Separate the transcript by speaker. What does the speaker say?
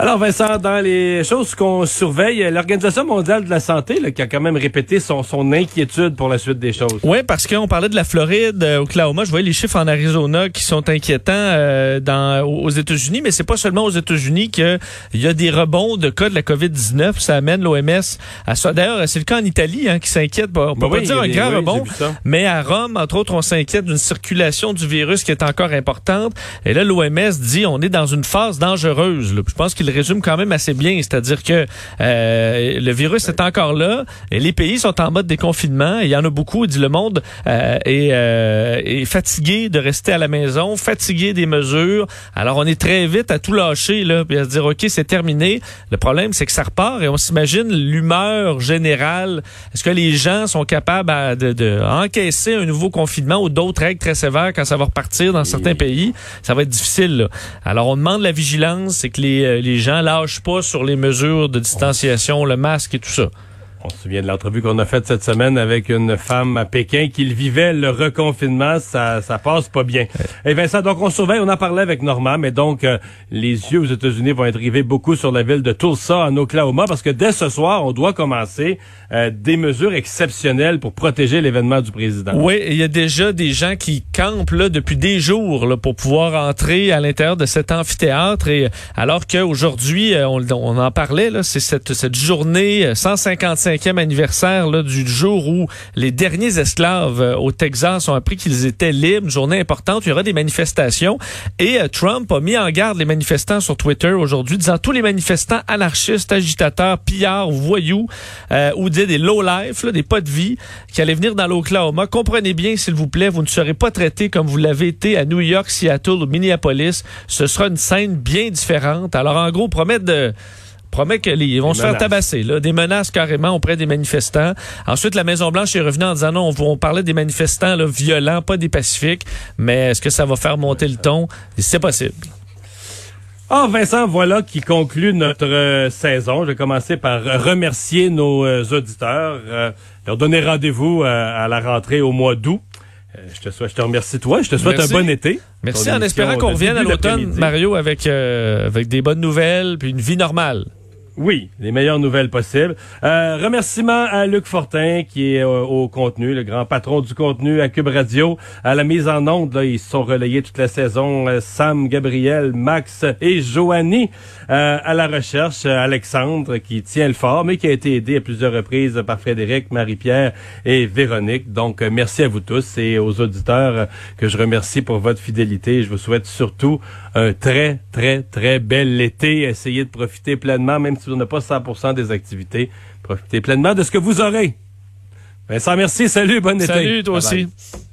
Speaker 1: Alors Vincent, dans les choses qu'on surveille, l'Organisation mondiale de la santé là, qui a quand même répété son, son inquiétude pour la suite des choses.
Speaker 2: Oui, parce qu'on parlait de la Floride, euh, Oklahoma, je voyais les chiffres en Arizona qui sont inquiétants euh, dans, aux États-Unis, mais c'est pas seulement aux États-Unis qu'il y a des rebonds de cas de la COVID-19. Ça amène l'OMS à ça. D'ailleurs, c'est le cas en Italie hein, qui s'inquiète. On peut
Speaker 1: Ben
Speaker 2: pas
Speaker 1: oui,
Speaker 2: dire un grand
Speaker 1: oui,
Speaker 2: rebond, mais à Rome, entre autres, on s'inquiète d'une circulation du virus qui est encore importante. Et là, l'OMS dit on est dans une phase dangereuse. là. Je pense qu'il résume quand même assez bien, c'est-à-dire que euh, le virus est encore là et les pays sont en mode déconfinement. Et Il y en a beaucoup, dit le monde, euh, est, euh, est fatigué de rester à la maison, fatigué des mesures. Alors on est très vite à tout lâcher là, puis à se dire ok c'est terminé. Le problème c'est que ça repart et on s'imagine l'humeur générale. Est-ce que les gens sont capables à- de, de encaisser un nouveau confinement ou d'autres règles très sévères quand ça va repartir dans certains pays? Ça va être difficile. là. Alors on demande la vigilance, c'est que les, euh, les gens lâchent pas sur les mesures de distanciation, le masque et tout ça.
Speaker 1: On se souvient de l'entrevue qu'on a faite cette semaine avec une femme à Pékin qui vivait le reconfinement. Ça, ça passe pas bien. Eh et Vincent, donc on surveille, on en parlait avec Norma, mais donc euh, les yeux aux États-Unis vont être rivés beaucoup sur la ville de Tulsa en Oklahoma parce que dès ce soir, on doit commencer euh, des mesures exceptionnelles pour protéger l'événement du président.
Speaker 2: Oui, il y a déjà des gens qui campent là depuis des jours là, pour pouvoir entrer à l'intérieur de cet amphithéâtre. Et euh, alors qu'aujourd'hui, euh, on, on en parlait, c'est cette, cette journée euh, 155 25e anniversaire là, du jour où les derniers esclaves euh, au Texas ont appris qu'ils étaient libres. Une journée importante, il y aura des manifestations. Et euh, Trump a mis en garde les manifestants sur Twitter aujourd'hui, disant tous les manifestants anarchistes, agitateurs, pillards, voyous euh, ou des, des low-life, des pas de vie, qui allaient venir dans l'Oklahoma, comprenez bien, s'il vous plaît, vous ne serez pas traités comme vous l'avez été à New York, Seattle ou Minneapolis. Ce sera une scène bien différente. Alors en gros, promettre de promet que les, ils vont
Speaker 1: Des
Speaker 2: se faire tabasser, là, des menaces carrément auprès des manifestants. Ensuite, la Maison Blanche est revenue en disant non, on, on parlait des manifestants là, violents, pas des pacifiques, mais est-ce que ça va faire monter le ton? C'est possible.
Speaker 1: Ah, Vincent, voilà qui conclut notre euh, saison. Je vais commencer par euh, remercier nos euh, auditeurs, euh, leur donner rendez-vous à la rentrée au mois d'août. Je te souhaite, je te remercie toi, je te souhaite
Speaker 2: Merci.
Speaker 1: un bon été.
Speaker 2: Merci en espérant qu'on revienne à l'automne. Mario, avec avec des bonnes nouvelles puis une vie normale.
Speaker 1: Oui, les meilleures nouvelles possibles. Euh, remerciements à Luc Fortin, qui est euh, au contenu, le grand patron du contenu à Cube Radio. À la mise en onde, là, ils sont relayés toute la saison. euh, Sam, Gabriel, Max et Joanie. Euh, à la recherche, Alexandre, qui tient le fort, mais qui a été aidé à plusieurs reprises par Frédéric, Marie-Pierre et Véronique. Donc, merci à vous tous et aux auditeurs que je remercie pour votre fidélité. Je vous souhaite surtout un très, très, très bel été. Essayez de profiter pleinement, même si vous n'avez pas 100% des activités. Profitez pleinement de ce que vous aurez. Vincent, merci. Salut, bonne été.
Speaker 2: Salut, toi
Speaker 1: Bye bye.
Speaker 2: aussi.